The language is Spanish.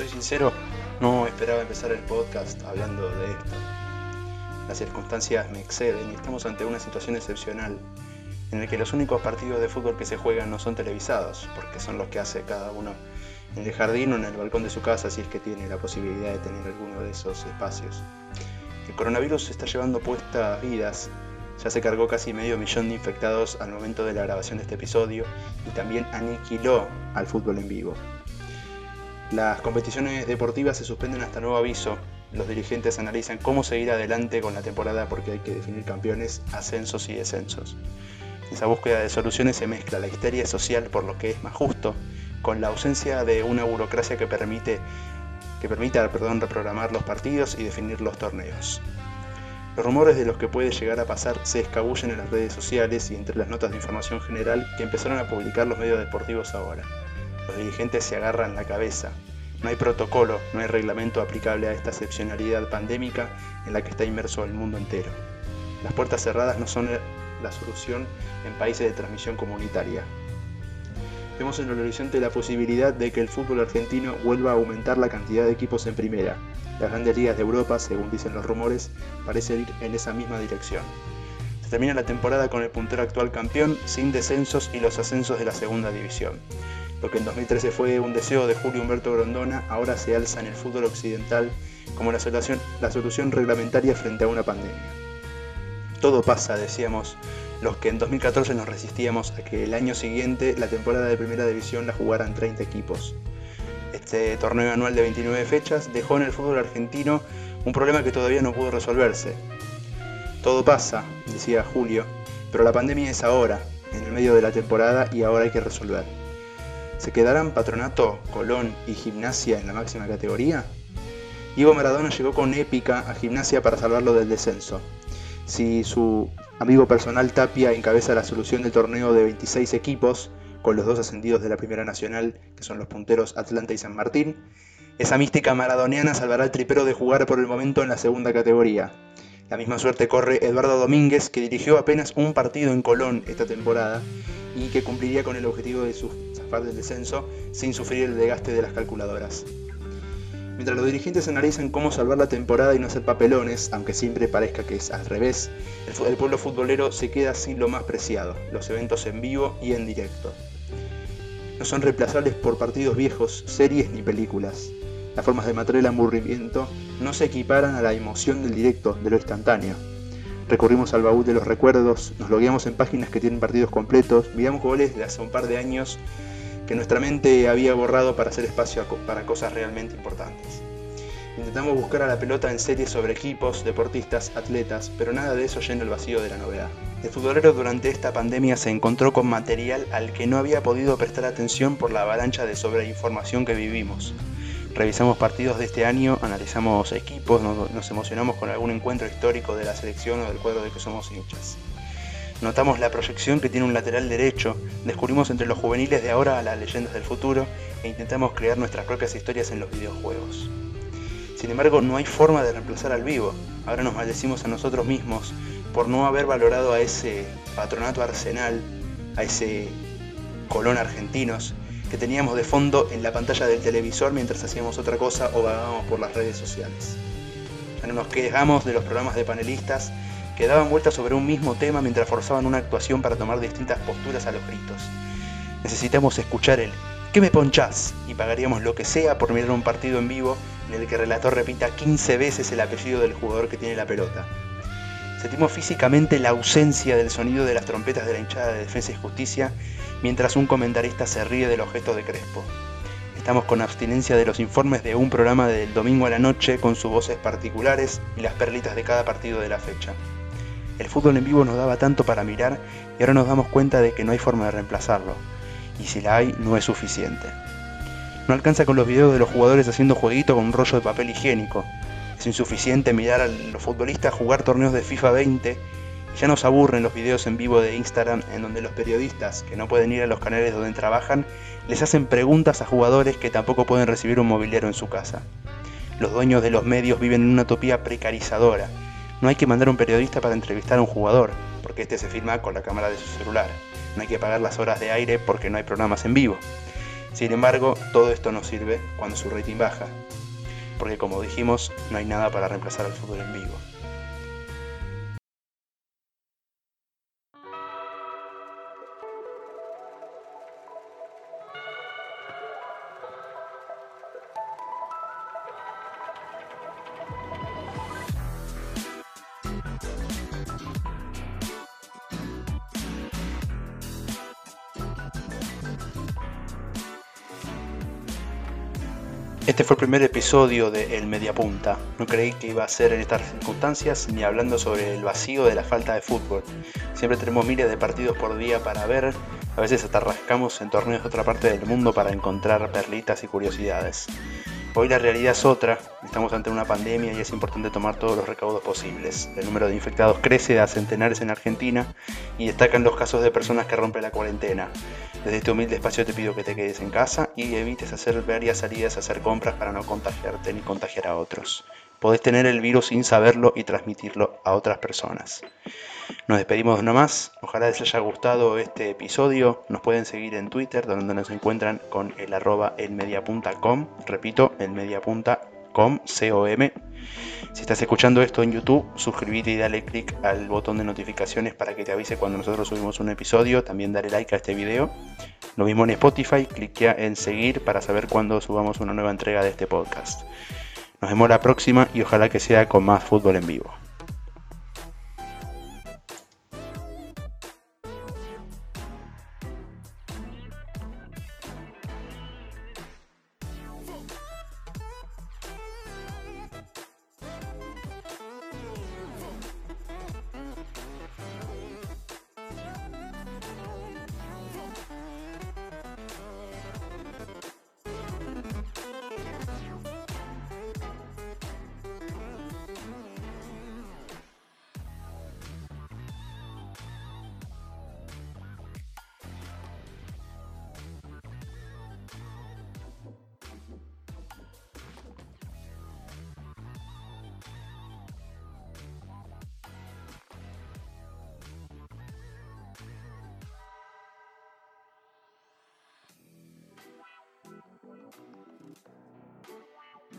soy sincero, no esperaba empezar el podcast hablando de esto. Las circunstancias me exceden y estamos ante una situación excepcional en la que los únicos partidos de fútbol que se juegan no son televisados, porque son los que hace cada uno en el jardín o en el balcón de su casa si es que tiene la posibilidad de tener alguno de esos espacios. El coronavirus está llevando puestas vidas, ya se cargó casi medio millón de infectados al momento de la grabación de este episodio y también aniquiló al fútbol en vivo. Las competiciones deportivas se suspenden hasta nuevo aviso. Los dirigentes analizan cómo seguir adelante con la temporada porque hay que definir campeones, ascensos y descensos. En esa búsqueda de soluciones se mezcla la histeria social por lo que es más justo, con la ausencia de una burocracia que permite que permita perdón, reprogramar los partidos y definir los torneos. Los rumores de los que puede llegar a pasar se escabullen en las redes sociales y entre las notas de información general que empezaron a publicar los medios deportivos ahora. Los dirigentes se agarran la cabeza. No hay protocolo, no hay reglamento aplicable a esta excepcionalidad pandémica en la que está inmerso el mundo entero. Las puertas cerradas no son la solución en países de transmisión comunitaria. Vemos en el horizonte la posibilidad de que el fútbol argentino vuelva a aumentar la cantidad de equipos en primera. Las grandes ligas de Europa, según dicen los rumores, parecen ir en esa misma dirección. Se termina la temporada con el puntero actual campeón, sin descensos y los ascensos de la segunda división. Lo que en 2013 fue un deseo de Julio Humberto Grondona, ahora se alza en el fútbol occidental como la solución, la solución reglamentaria frente a una pandemia. Todo pasa, decíamos, los que en 2014 nos resistíamos a que el año siguiente la temporada de primera división la jugaran 30 equipos. Este torneo anual de 29 fechas dejó en el fútbol argentino un problema que todavía no pudo resolverse. Todo pasa, decía Julio, pero la pandemia es ahora, en el medio de la temporada y ahora hay que resolver. ¿Se quedarán Patronato, Colón y Gimnasia en la máxima categoría? Diego Maradona llegó con épica a Gimnasia para salvarlo del descenso. Si su amigo personal Tapia encabeza la solución del torneo de 26 equipos, con los dos ascendidos de la Primera Nacional, que son los punteros Atlanta y San Martín, esa mística maradoniana salvará al tripero de jugar por el momento en la segunda categoría. La misma suerte corre Eduardo Domínguez, que dirigió apenas un partido en Colón esta temporada y que cumpliría con el objetivo de zafar del descenso sin sufrir el desgaste de las calculadoras. Mientras los dirigentes analizan cómo salvar la temporada y no hacer papelones, aunque siempre parezca que es al revés, el, pueblo futbolero se queda sin lo más preciado, los eventos en vivo y en directo. No son reemplazables por partidos viejos, series ni películas. Las formas de matar el aburrimiento no se equiparan a la emoción del directo, de lo instantáneo. Recurrimos al baúl de los recuerdos, nos logueamos en páginas que tienen partidos completos, miramos goles de hace un par de años que nuestra mente había borrado para hacer espacio para cosas realmente importantes. Intentamos buscar a la pelota en series sobre equipos, deportistas, atletas, pero nada de eso llena el vacío de la novedad. El futbolero durante esta pandemia se encontró con material al que no había podido prestar atención por la avalancha de sobreinformación que vivimos. Revisamos partidos de este año, analizamos equipos, nos, emocionamos con algún encuentro histórico de la selección o del cuadro de que somos hinchas. Notamos la proyección que tiene un lateral derecho, descubrimos entre los juveniles de ahora a las leyendas del futuro e intentamos crear nuestras propias historias en los videojuegos. Sin embargo, no hay forma de reemplazar al vivo. Ahora nos maldecimos a nosotros mismos por no haber valorado a ese patronato arsenal, a ese colón argentinos, que teníamos de fondo en la pantalla del televisor mientras hacíamos otra cosa o vagábamos por las redes sociales. Ya no nos quejamos de los programas de panelistas que daban vueltas sobre un mismo tema mientras forzaban una actuación para tomar distintas posturas a los gritos. Necesitamos escuchar el ¿qué me ponchás? y pagaríamos lo que sea por mirar un partido en vivo en el que el relator repita 15 veces el apellido del jugador que tiene la pelota. Sentimos físicamente la ausencia del sonido de las trompetas de la hinchada de Defensa y Justicia mientras un comentarista se ríe de los gestos de Crespo. Estamos con abstinencia de los informes de un programa del domingo a la noche con sus voces particulares y las perlitas de cada partido de la fecha. El fútbol en vivo nos daba tanto para mirar y ahora nos damos cuenta de que no hay forma de reemplazarlo. Y si la hay, no es suficiente. No alcanza con los videos de los jugadores haciendo jueguito con un rollo de papel higiénico. Es insuficiente mirar a los futbolistas jugar torneos de FIFA 20 ya nos aburren los videos en vivo de Instagram en donde los periodistas, que no pueden ir a los canales donde trabajan, les hacen preguntas a jugadores que tampoco pueden recibir un mobiliario en su casa. Los dueños de los medios viven en una utopía precarizadora. No hay que mandar un periodista para entrevistar a un jugador, porque este se filma con la cámara de su celular. No hay que pagar las horas de aire porque no hay programas en vivo. Sin embargo, todo esto no sirve cuando su rating baja, porque como dijimos, no hay nada para reemplazar al fútbol en vivo. Este fue el primer episodio de El Mediapunta. No creí que iba a ser en estas circunstancias ni hablando sobre el vacío de la falta de fútbol. Siempre tenemos miles de partidos por día para ver, a veces hasta rascamos en torneos de otra parte del mundo para encontrar perlitas y curiosidades. Hoy la realidad es otra, estamos ante una pandemia y es importante tomar todos los recaudos posibles. El número de infectados crece a centenares en Argentina y destacan los casos de personas que rompen la cuarentena. Desde este humilde espacio te pido que te quedes en casa y evites hacer varias salidas a hacer compras para no contagiarte ni contagiar a otros. Podés tener el virus sin saberlo y transmitirlo a otras personas. Nos despedimos nomás. Ojalá les haya gustado este episodio. Nos pueden seguir en Twitter, donde nos encuentran con el arroba elmediapunta.com. Repito, elmediapunta.com, C-O-M. Si estás escuchando esto en YouTube, suscríbete y dale click al botón de notificaciones para que te avise cuando nosotros subimos un episodio. También dale like a este video. Lo mismo en Spotify, cliquea en seguir para saber cuándo subamos una nueva entrega de este podcast. Nos vemos la próxima y ojalá que sea con más fútbol en vivo.